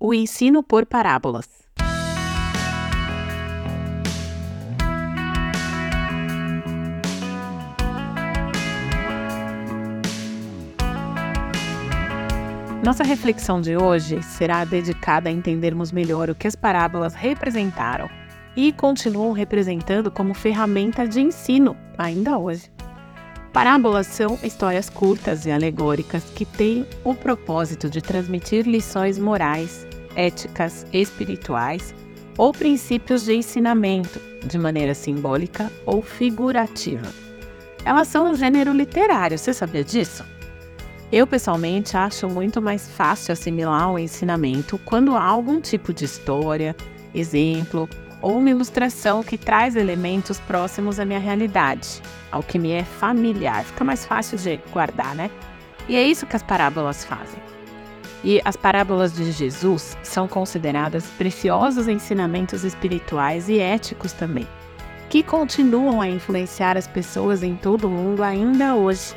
o ensino por parábolas. Nossa reflexão de hoje será dedicada a entendermos melhor o que as parábolas representaram e continuam representando como ferramenta de ensino ainda hoje. Parábolas são histórias curtas e alegóricas que têm o propósito de transmitir lições morais, éticas, espirituais ou princípios de ensinamento de maneira simbólica ou figurativa. Elas são um gênero literário, você sabia disso? Eu pessoalmente acho muito mais fácil assimilar o ensinamento quando há algum tipo de história, exemplo ou uma ilustração que traz elementos próximos à minha realidade, ao que me é familiar. Fica mais fácil de guardar, né? E é isso que as parábolas fazem. E as parábolas de Jesus são consideradas preciosos ensinamentos espirituais e éticos também, que continuam a influenciar as pessoas em todo o mundo ainda hoje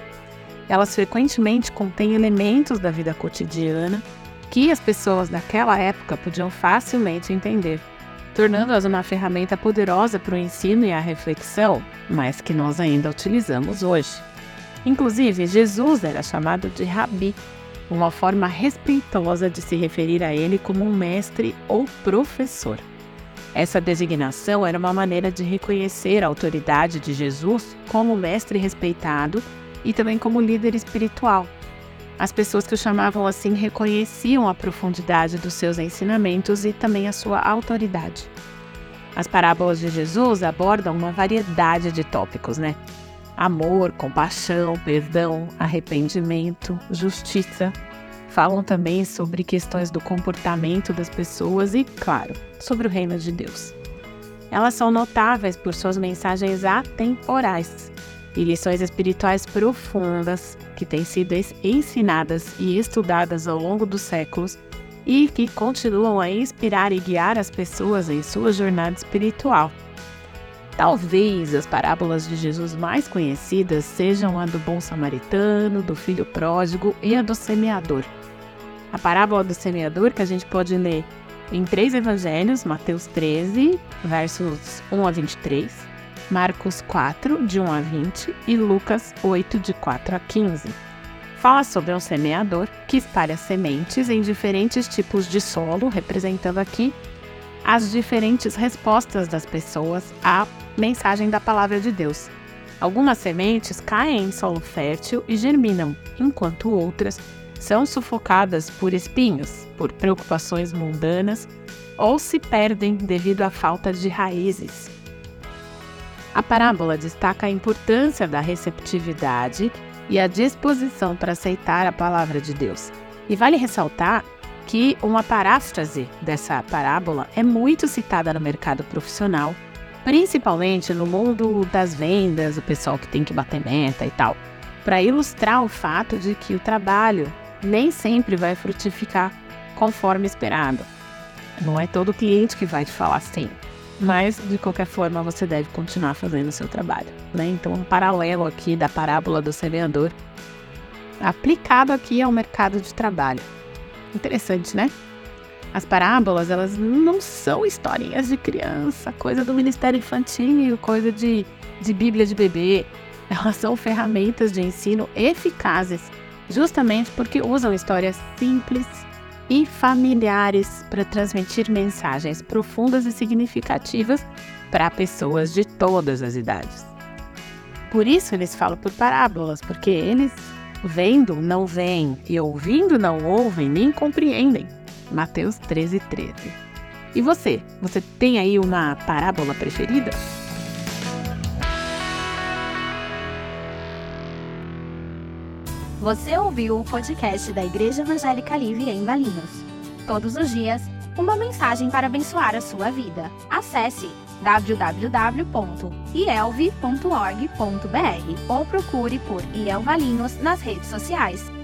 elas frequentemente contêm elementos da vida cotidiana que as pessoas daquela época podiam facilmente entender, tornando-as uma ferramenta poderosa para o ensino e a reflexão, mas que nós ainda utilizamos hoje. Inclusive, Jesus era chamado de Rabi, uma forma respeitosa de se referir a ele como um mestre ou professor. Essa designação era uma maneira de reconhecer a autoridade de Jesus como mestre respeitado e também como líder espiritual. As pessoas que o chamavam assim reconheciam a profundidade dos seus ensinamentos e também a sua autoridade. As parábolas de Jesus abordam uma variedade de tópicos, né? Amor, compaixão, perdão, arrependimento, justiça. Falam também sobre questões do comportamento das pessoas e, claro, sobre o reino de Deus. Elas são notáveis por suas mensagens atemporais, e lições espirituais profundas que têm sido ensinadas e estudadas ao longo dos séculos e que continuam a inspirar e guiar as pessoas em sua jornada espiritual. Talvez as parábolas de Jesus mais conhecidas sejam a do bom samaritano, do filho pródigo e a do semeador. A parábola do semeador que a gente pode ler em três evangelhos, Mateus 13, versos 1 a 23, Marcos 4, de 1 a 20 e Lucas 8, de 4 a 15. Fala sobre um semeador que espalha sementes em diferentes tipos de solo, representando aqui as diferentes respostas das pessoas à mensagem da palavra de Deus. Algumas sementes caem em solo fértil e germinam, enquanto outras são sufocadas por espinhos, por preocupações mundanas ou se perdem devido à falta de raízes. A parábola destaca a importância da receptividade e a disposição para aceitar a palavra de Deus. E vale ressaltar que uma paráfrase dessa parábola é muito citada no mercado profissional, principalmente no mundo das vendas, o pessoal que tem que bater meta e tal, para ilustrar o fato de que o trabalho nem sempre vai frutificar conforme esperado. Não é todo cliente que vai te falar sim. Mas, de qualquer forma, você deve continuar fazendo o seu trabalho. Né? Então, um paralelo aqui da parábola do semeador aplicado aqui ao mercado de trabalho. Interessante, né? As parábolas, elas não são historinhas de criança, coisa do ministério infantil, coisa de, de Bíblia de bebê. Elas são ferramentas de ensino eficazes, justamente porque usam histórias simples e familiares para transmitir mensagens profundas e significativas para pessoas de todas as idades. Por isso eles falam por parábolas, porque eles vendo não veem e ouvindo não ouvem nem compreendem. Mateus 13, 13. E você? Você tem aí uma parábola preferida? Você ouviu o podcast da Igreja Evangélica Livre em Valinhos. Todos os dias, uma mensagem para abençoar a sua vida. Acesse www.ielve.org.br ou procure por IEL Valinhos nas redes sociais.